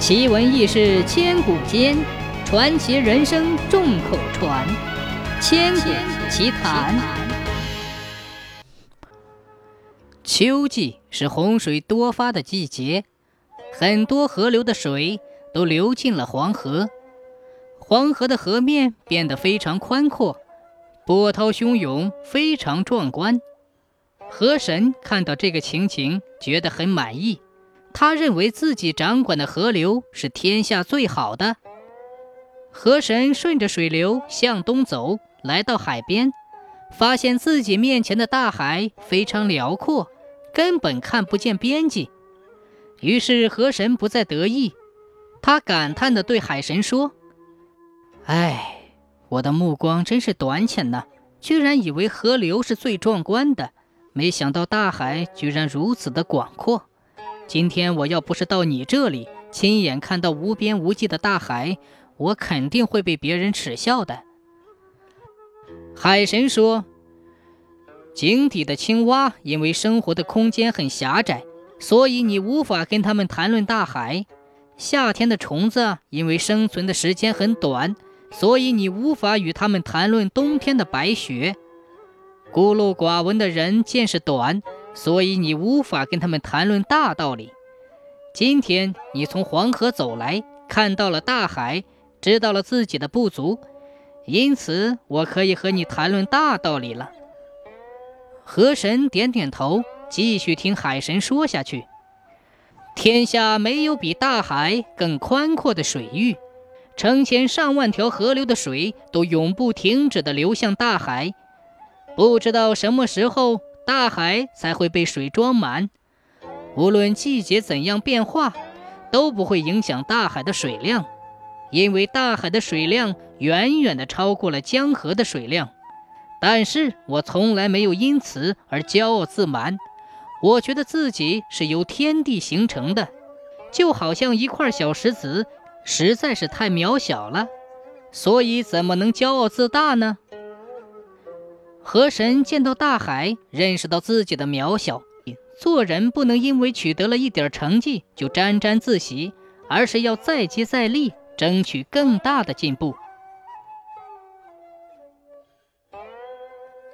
奇闻异事千古间，传奇人生众口传。千古奇谈。秋季是洪水多发的季节，很多河流的水都流进了黄河，黄河的河面变得非常宽阔，波涛汹涌，非常壮观。河神看到这个情景，觉得很满意。他认为自己掌管的河流是天下最好的。河神顺着水流向东走，来到海边，发现自己面前的大海非常辽阔，根本看不见边际。于是河神不再得意，他感叹地对海神说：“哎，我的目光真是短浅呐，居然以为河流是最壮观的，没想到大海居然如此的广阔。”今天我要不是到你这里亲眼看到无边无际的大海，我肯定会被别人耻笑的。海神说：“井底的青蛙因为生活的空间很狭窄，所以你无法跟它们谈论大海；夏天的虫子因为生存的时间很短，所以你无法与它们谈论冬天的白雪；孤陋寡闻的人见识短。”所以你无法跟他们谈论大道理。今天你从黄河走来，看到了大海，知道了自己的不足，因此我可以和你谈论大道理了。河神点点头，继续听海神说下去。天下没有比大海更宽阔的水域，成千上万条河流的水都永不停止地流向大海，不知道什么时候。大海才会被水装满，无论季节怎样变化，都不会影响大海的水量，因为大海的水量远远的超过了江河的水量。但是我从来没有因此而骄傲自满，我觉得自己是由天地形成的，就好像一块小石子，实在是太渺小了，所以怎么能骄傲自大呢？河神见到大海，认识到自己的渺小。做人不能因为取得了一点成绩就沾沾自喜，而是要再接再厉，争取更大的进步。